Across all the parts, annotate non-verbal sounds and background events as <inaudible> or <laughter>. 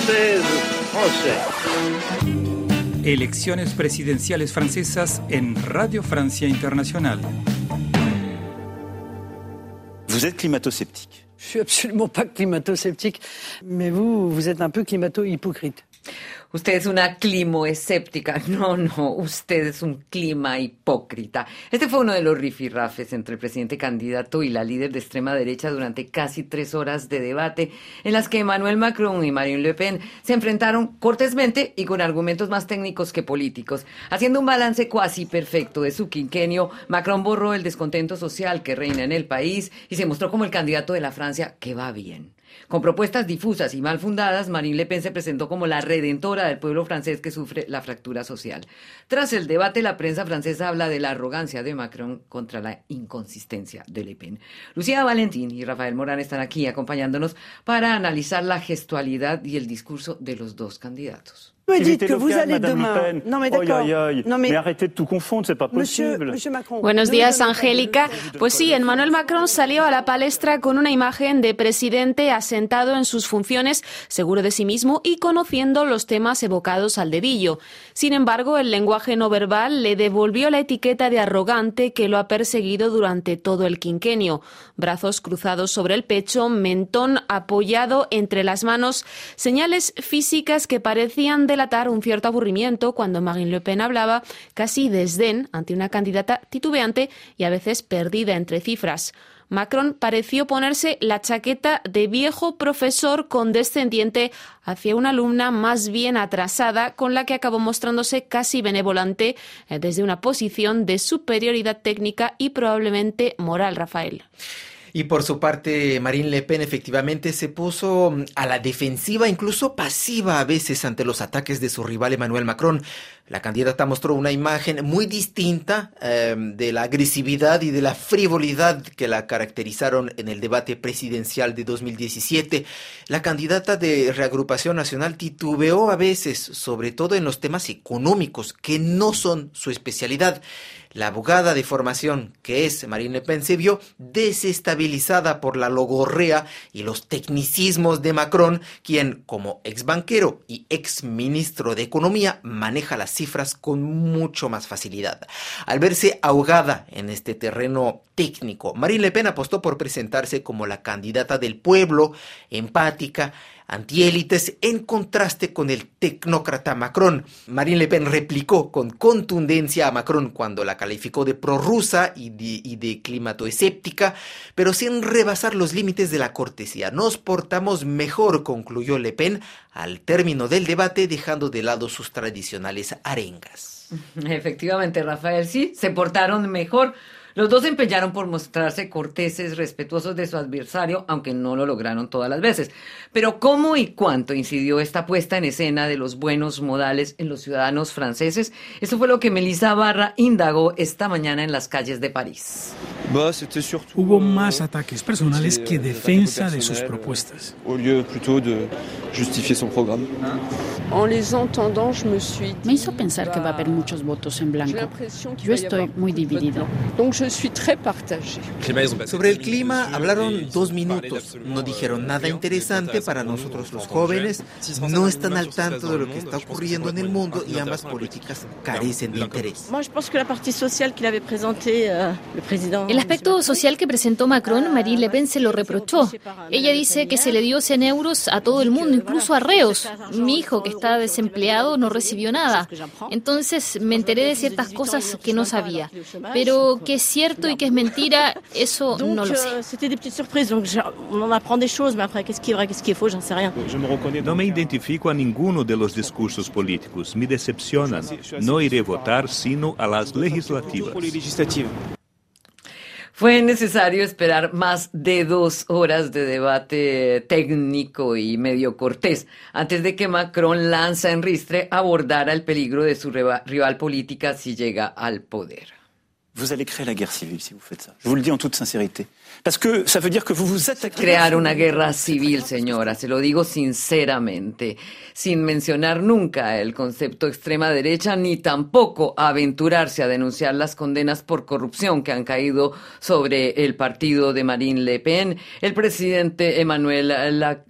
française, français. Elecciones presidenciales francesas en Radio Francia Internacional. Vous êtes climato-sceptique. Je suis absolument pas climato-sceptique, mais vous, vous êtes un peu climato-hypocrite. Usted es una climoescéptica. <laughs> No, no, usted es un clima hipócrita. Este fue uno de los rifirrafes entre el presidente candidato y la líder de extrema derecha durante casi tres horas de debate, en las que Emmanuel Macron y Marine Le Pen se enfrentaron cortésmente y con argumentos más técnicos que políticos. Haciendo un balance cuasi perfecto de su quinquenio, Macron borró el descontento social que reina en el país y se mostró como el candidato de la Francia que va bien. Con propuestas difusas y mal fundadas, Marine Le Pen se presentó como la redentora del pueblo francés que sufre la fractura social. Tras el debate, la prensa francesa habla de la arrogancia de Macron contra la inconsistencia de Le Pen. Lucía Valentín y Rafael Morán están aquí acompañándonos para analizar la gestualidad y el discurso de los dos candidatos. Me dites que vous allez demain. Non, mais d'accord. Non, mais... mais... arrêtez de tout confondre, c'est pas Monsieur, possible. Monsieur Macron. Buenos días, Angélica. Pues sí, Emmanuel Macron salió a la palestra con una imagen de presidente asentado en sus funciones, seguro de sí mismo y conociendo los temas evocados al dedillo. Sin embargo, el lenguaje no verbal le devolvió la etiqueta de arrogante que lo ha perseguido durante todo el quinquenio. Brazos cruzados sobre el pecho, mentón apoyado entre las manos, señales físicas que parecían delatar un cierto aburrimiento cuando Marine Le Pen hablaba, casi desdén ante una candidata titubeante y a veces perdida entre cifras. Macron pareció ponerse la chaqueta de viejo profesor condescendiente hacia una alumna más bien atrasada, con la que acabó mostrándose casi benevolente eh, desde una posición de superioridad técnica y probablemente moral, Rafael. Y por su parte, Marine Le Pen efectivamente se puso a la defensiva, incluso pasiva a veces ante los ataques de su rival Emmanuel Macron. La candidata mostró una imagen muy distinta eh, de la agresividad y de la frivolidad que la caracterizaron en el debate presidencial de 2017. La candidata de Reagrupación Nacional titubeó a veces, sobre todo en los temas económicos, que no son su especialidad. La abogada de formación, que es Marine Le Pen, se vio desestabilizada por la logorrea y los tecnicismos de Macron, quien, como ex banquero y ex ministro de Economía, maneja las cifras con mucho más facilidad. Al verse ahogada en este terreno técnico, Marine Le Pen apostó por presentarse como la candidata del pueblo, empática, antiélites, en contraste con el tecnócrata Macron. Marine Le Pen replicó con contundencia a Macron cuando la calificó de prorrusa y de, y de climatoescéptica, pero sin rebasar los límites de la cortesía. Nos portamos mejor, concluyó Le Pen al término del debate, dejando de lado sus tradicionales arengas. <laughs> Efectivamente, Rafael, sí, se portaron mejor. Los dos se empeñaron por mostrarse corteses, respetuosos de su adversario, aunque no lo lograron todas las veces. Pero ¿cómo y cuánto incidió esta puesta en escena de los buenos modales en los ciudadanos franceses? Eso fue lo que Melissa Barra indagó esta mañana en las calles de París. Hubo más ataques personales que defensa de sus propuestas. Me hizo pensar que va a haber muchos votos en blanco. Yo estoy muy dividido. Sobre el clima hablaron dos minutos. No dijeron nada interesante para nosotros los jóvenes. No están al tanto de lo que está ocurriendo en el mundo y ambas políticas carecen de interés. El aspecto social que presentó Macron, Marine Le Pen se lo reprochó. Ella dice que se le dio 100 euros a todo el mundo, incluso a reos. Mi hijo, que está desempleado, no recibió nada. Entonces me enteré de ciertas cosas que no sabía. Pero que cierto y que es mentira, eso <laughs> no lo sé. No me identifico a ninguno de los discursos políticos. Me decepcionan. No iré a votar sino a las legislativas. Fue necesario esperar más de dos horas de debate técnico y medio cortés antes de que Macron lanza en ristre abordara el peligro de su rival política si llega al poder. Vous allez créer la guerre civile si vous faites ça. Je vous le dis en toute sincérité. Parce que ça veut dire que vous vous attaquez. Crear una guerra civil, señora, se lo digo sinceramente, sin mencionar nunca el concepto extrema derecha ni tampoco aventurarse a denunciar las condenas por corrupción que han caído sobre el partido de Marine Le Pen. El presidente Emmanuel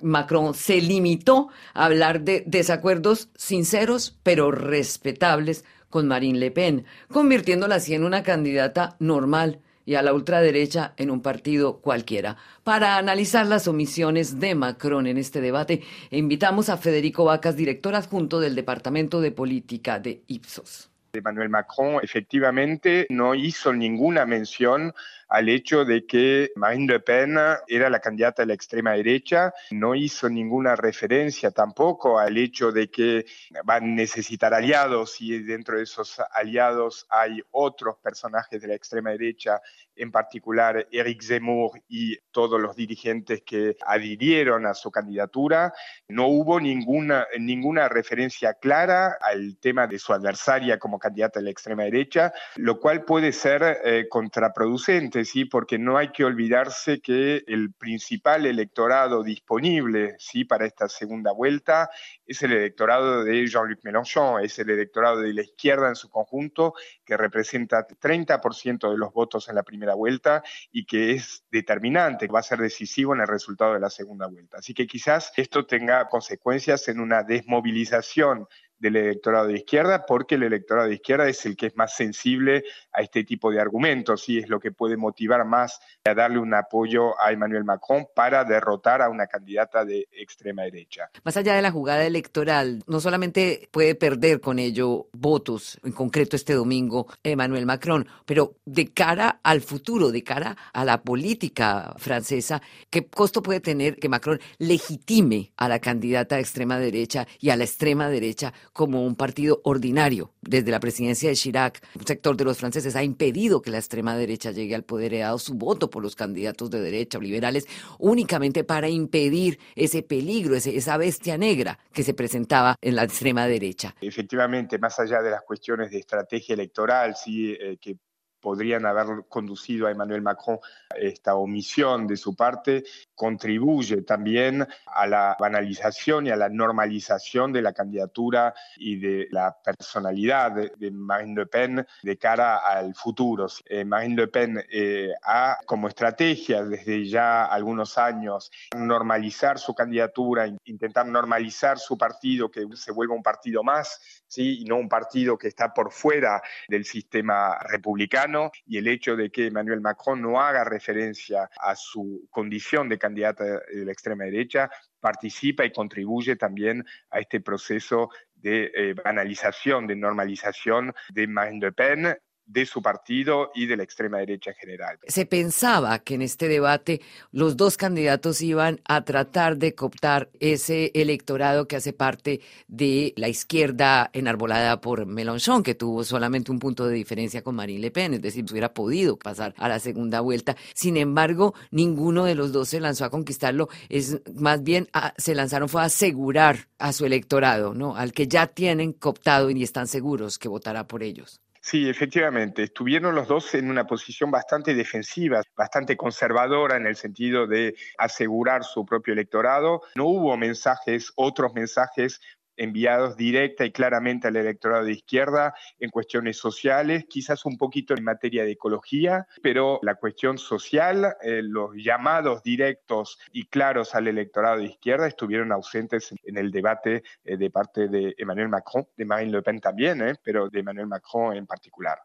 Macron se limitó a hablar de desacuerdos sinceros pero respetables con Marine Le Pen, convirtiéndola así en una candidata normal y a la ultraderecha en un partido cualquiera. Para analizar las omisiones de Macron en este debate, invitamos a Federico Vacas, director adjunto del Departamento de Política de Ipsos. Emmanuel Macron efectivamente no hizo ninguna mención al hecho de que Marine Le Pen era la candidata de la extrema derecha, no hizo ninguna referencia tampoco al hecho de que van a necesitar aliados y dentro de esos aliados hay otros personajes de la extrema derecha, en particular Eric Zemmour y todos los dirigentes que adhirieron a su candidatura. No hubo ninguna, ninguna referencia clara al tema de su adversaria como candidata de la extrema derecha, lo cual puede ser eh, contraproducente ¿sí? porque no hay que olvidarse que el principal electorado disponible ¿sí? para esta segunda vuelta es el electorado de Jean-Luc Mélenchon, es el electorado de la izquierda en su conjunto, que representa 30% de los votos en la primera vuelta y que es determinante, va a ser decisivo en el resultado de la segunda vuelta. Así que quizás esto tenga consecuencias en una desmovilización del electorado de izquierda, porque el electorado de izquierda es el que es más sensible este tipo de argumentos y es lo que puede motivar más a darle un apoyo a Emmanuel Macron para derrotar a una candidata de extrema derecha. Más allá de la jugada electoral, no solamente puede perder con ello votos, en concreto este domingo, Emmanuel Macron, pero de cara al futuro, de cara a la política francesa, ¿qué costo puede tener que Macron legitime a la candidata de extrema derecha y a la extrema derecha como un partido ordinario. Desde la presidencia de Chirac, un sector de los franceses ha impedido que la extrema derecha llegue al poder, he dado su voto por los candidatos de derecha o liberales únicamente para impedir ese peligro, esa bestia negra que se presentaba en la extrema derecha. Efectivamente, más allá de las cuestiones de estrategia electoral, sí, eh, que podrían haber conducido a Emmanuel Macron esta omisión de su parte, contribuye también a la banalización y a la normalización de la candidatura y de la personalidad de, Marine Le Pen de cara al futuro. Eh, Marine Le Pen eh, ha como estrategia desde ya algunos años normalizar su candidatura, intentar normalizar su partido, que se vuelva un partido más, ¿sí? y no un partido que está por fuera del sistema republicano, y el hecho de que Emmanuel Macron no haga referencia a su condición de candidata de la extrema derecha, participa y contribuye también a este proceso de eh, banalización, de normalización de Marine Le Pen de su partido y de la extrema derecha en general. Se pensaba que en este debate los dos candidatos iban a tratar de cooptar ese electorado que hace parte de la izquierda enarbolada por Mélenchon, que tuvo solamente un punto de diferencia con Marine Le Pen, es decir, hubiera podido pasar a la segunda vuelta. Sin embargo, ninguno de los dos se lanzó a conquistarlo, es más bien se lanzaron fue a asegurar a su electorado, ¿no? Al que ya tienen cooptado y están seguros que votará por ellos. Sí, efectivamente, estuvieron los dos en una posición bastante defensiva, bastante conservadora en el sentido de asegurar su propio electorado. No hubo mensajes, otros mensajes enviados directa y claramente al electorado de izquierda en cuestiones sociales, quizás un poquito en materia de ecología, pero la cuestión social, eh, los llamados directos y claros al electorado de izquierda estuvieron ausentes en el debate eh, de parte de Emmanuel Macron, de Marine Le Pen también, eh, pero de Emmanuel Macron en particular.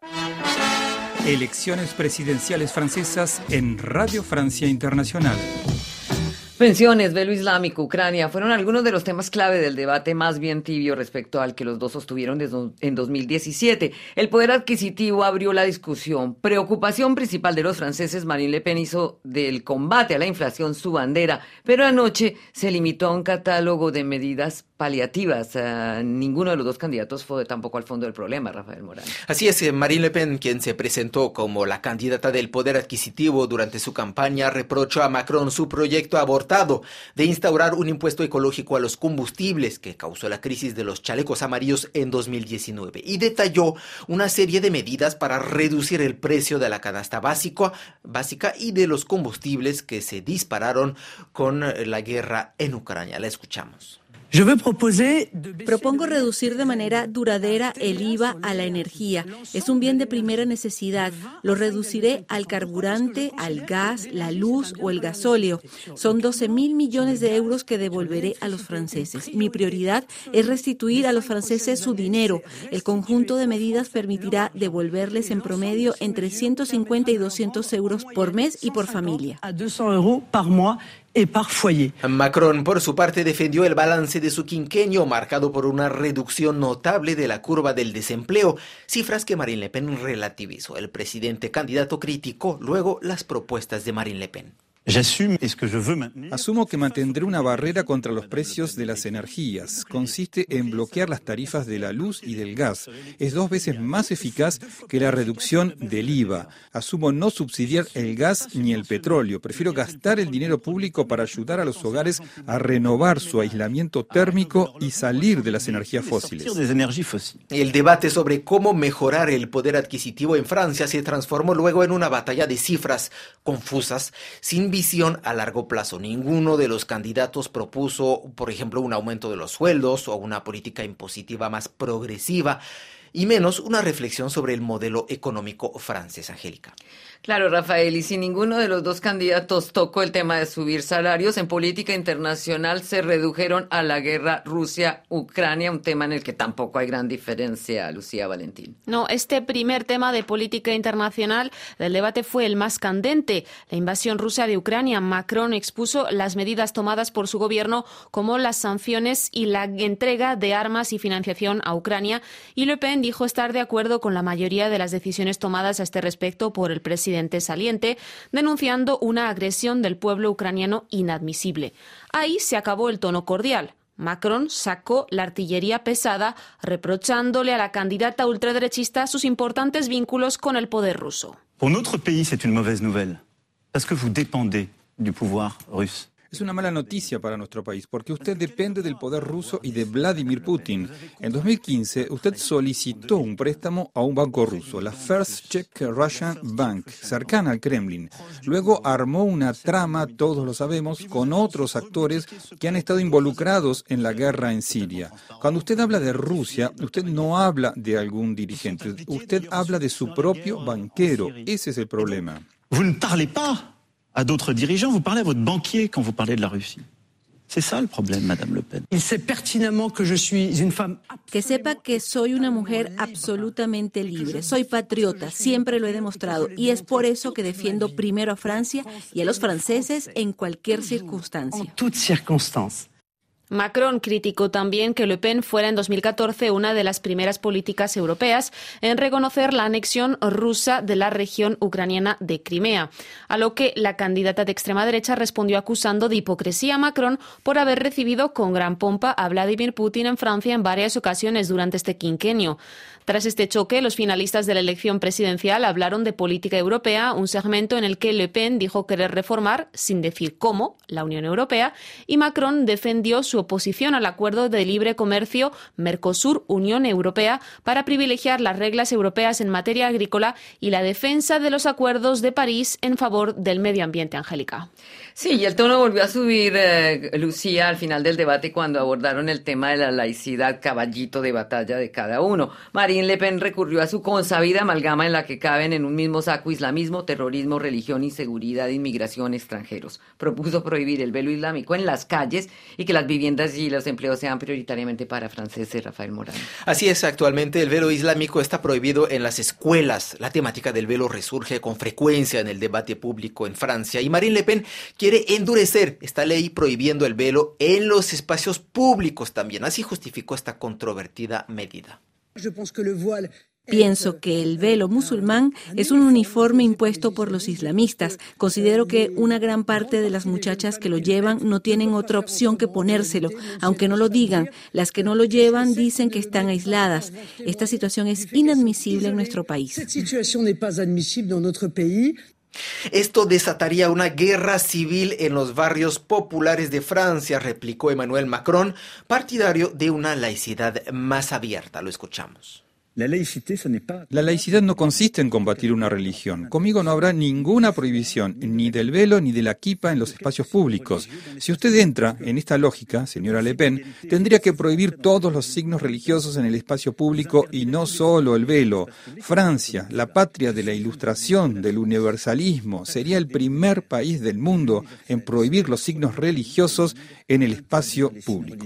Elecciones presidenciales francesas en Radio Francia Internacional. Pensiones, velo islámico, Ucrania, fueron algunos de los temas clave del debate más bien tibio respecto al que los dos sostuvieron en 2017. El poder adquisitivo abrió la discusión. Preocupación principal de los franceses, Marine Le Pen hizo del combate a la inflación su bandera, pero anoche se limitó a un catálogo de medidas paliativas. Uh, ninguno de los dos candidatos fue tampoco al fondo del problema, Rafael Morán. Así es, eh, Marine Le Pen, quien se presentó como la candidata del poder adquisitivo durante su campaña, reprochó a Macron su proyecto abortado de instaurar un impuesto ecológico a los combustibles que causó la crisis de los chalecos amarillos en 2019 y detalló una serie de medidas para reducir el precio de la canasta básica y de los combustibles que se dispararon con la guerra en Ucrania. La escuchamos. Propongo reducir de manera duradera el IVA a la energía. Es un bien de primera necesidad. Lo reduciré al carburante, al gas, la luz o el gasóleo. Son 12 mil millones de euros que devolveré a los franceses. Mi prioridad es restituir a los franceses su dinero. El conjunto de medidas permitirá devolverles en promedio entre 150 y 200 euros por mes y por familia. Macron, por su parte, defendió el balance de su quinquenio, marcado por una reducción notable de la curva del desempleo, cifras que Marine Le Pen relativizó. El presidente candidato criticó luego las propuestas de Marine Le Pen. Asumo que mantendré una barrera contra los precios de las energías. Consiste en bloquear las tarifas de la luz y del gas. Es dos veces más eficaz que la reducción del IVA. Asumo no subsidiar el gas ni el petróleo. Prefiero gastar el dinero público para ayudar a los hogares a renovar su aislamiento térmico y salir de las energías fósiles. El debate sobre cómo mejorar el poder adquisitivo en Francia se transformó luego en una batalla de cifras confusas, sin visión a largo plazo. Ninguno de los candidatos propuso, por ejemplo, un aumento de los sueldos o una política impositiva más progresiva y menos una reflexión sobre el modelo económico francés, Angélica. Claro, Rafael, y si ninguno de los dos candidatos tocó el tema de subir salarios, en política internacional se redujeron a la guerra Rusia-Ucrania, un tema en el que tampoco hay gran diferencia, Lucía Valentín. No, este primer tema de política internacional del debate fue el más candente, la invasión rusa de Ucrania. Macron expuso las medidas tomadas por su gobierno como las sanciones y la entrega de armas y financiación a Ucrania, y Le Pen dijo estar de acuerdo con la mayoría de las decisiones tomadas a este respecto por el presidente saliente, denunciando una agresión del pueblo ucraniano inadmisible. Ahí se acabó el tono cordial. Macron sacó la artillería pesada, reprochándole a la candidata ultraderechista sus importantes vínculos con el poder ruso. Pour notre pays, c'est une mauvaise nouvelle, parce que vous dépendez du. Es una mala noticia para nuestro país porque usted depende del poder ruso y de Vladimir Putin. En 2015, usted solicitó un préstamo a un banco ruso, la First Czech Russian Bank, cercana al Kremlin. Luego armó una trama, todos lo sabemos, con otros actores que han estado involucrados en la guerra en Siria. Cuando usted habla de Rusia, usted no habla de algún dirigente, usted habla de su propio banquero. Ese es el problema. Vous ne parlez pas à d'autres dirigeants, vous parlez à votre banquier quand vous parlez de la Russie. C'est ça le problème, Madame Le Pen. Il sait pertinemment que je suis une femme. Que sepa que soy una mujer absolutamente libre. Soy patriota, siempre lo he demostrado. Y es por eso que defiendo primero a Francia y a los franceses en cualquier circunstancia. En toute circonstance. Macron criticó también que Le Pen fuera en 2014 una de las primeras políticas europeas en reconocer la anexión rusa de la región ucraniana de Crimea, a lo que la candidata de extrema derecha respondió acusando de hipocresía a Macron por haber recibido con gran pompa a Vladimir Putin en Francia en varias ocasiones durante este quinquenio. Tras este choque, los finalistas de la elección presidencial hablaron de política europea, un segmento en el que Le Pen dijo querer reformar, sin decir cómo, la Unión Europea, y Macron defendió su oposición al acuerdo de libre comercio Mercosur-Unión Europea para privilegiar las reglas europeas en materia agrícola y la defensa de los acuerdos de París en favor del medio ambiente, Angélica. Sí, y el tono volvió a subir, eh, Lucía, al final del debate cuando abordaron el tema de la laicidad, caballito de batalla de cada uno. Marine Le Pen recurrió a su consabida amalgama en la que caben en un mismo saco islamismo, terrorismo, religión, inseguridad, inmigración, extranjeros. Propuso prohibir el velo islámico en las calles y que las viviendas y los empleos sean prioritariamente para franceses, Rafael Morán. Así es, actualmente el velo islámico está prohibido en las escuelas. La temática del velo resurge con frecuencia en el debate público en Francia y Marine Le Pen quiere endurecer esta ley prohibiendo el velo en los espacios públicos también. Así justificó esta controvertida medida. Pienso que el velo musulmán es un uniforme impuesto por los islamistas. Considero que una gran parte de las muchachas que lo llevan no tienen otra opción que ponérselo, aunque no lo digan. Las que no lo llevan dicen que están aisladas. Esta situación es inadmisible en nuestro país. Esto desataría una guerra civil en los barrios populares de Francia, replicó Emmanuel Macron, partidario de una laicidad más abierta. Lo escuchamos. La laicidad no consiste en combatir una religión. Conmigo no habrá ninguna prohibición, ni del velo ni de la kipa en los espacios públicos. Si usted entra en esta lógica, señora Le Pen, tendría que prohibir todos los signos religiosos en el espacio público y no solo el velo. Francia, la patria de la ilustración, del universalismo, sería el primer país del mundo en prohibir los signos religiosos en el espacio público.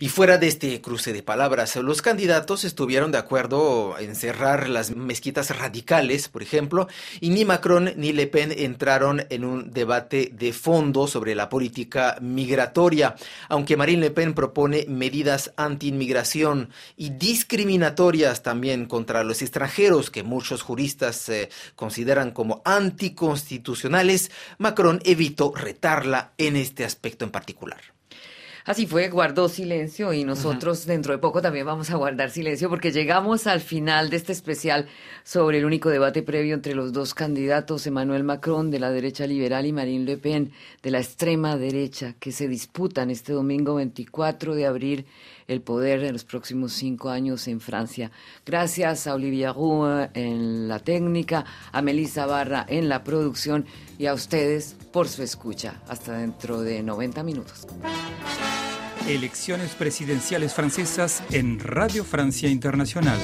Y fuera de este cruce de palabras, los candidatos estuvieron de acuerdo en cerrar las mezquitas radicales, por ejemplo, y ni Macron ni Le Pen entraron en un debate de fondo sobre la política migratoria, aunque Marine Le Pen propone medidas anti-inmigración y discriminatorias también contra los extranjeros que muchos juristas consideran como anticonstitucionales, Macron evitó retarla en este aspecto en particular. Así fue, guardó silencio y nosotros dentro de poco también vamos a guardar silencio porque llegamos al final de este especial sobre el único debate previo entre los dos candidatos, Emmanuel Macron de la derecha liberal y Marine Le Pen de la extrema derecha, que se disputan este domingo 24 de abril el poder en los próximos cinco años en Francia. Gracias a Olivia Roux en la técnica, a Melissa Barra en la producción y a ustedes por su escucha. Hasta dentro de 90 minutos. Elecciones presidenciales francesas en Radio Francia Internacional.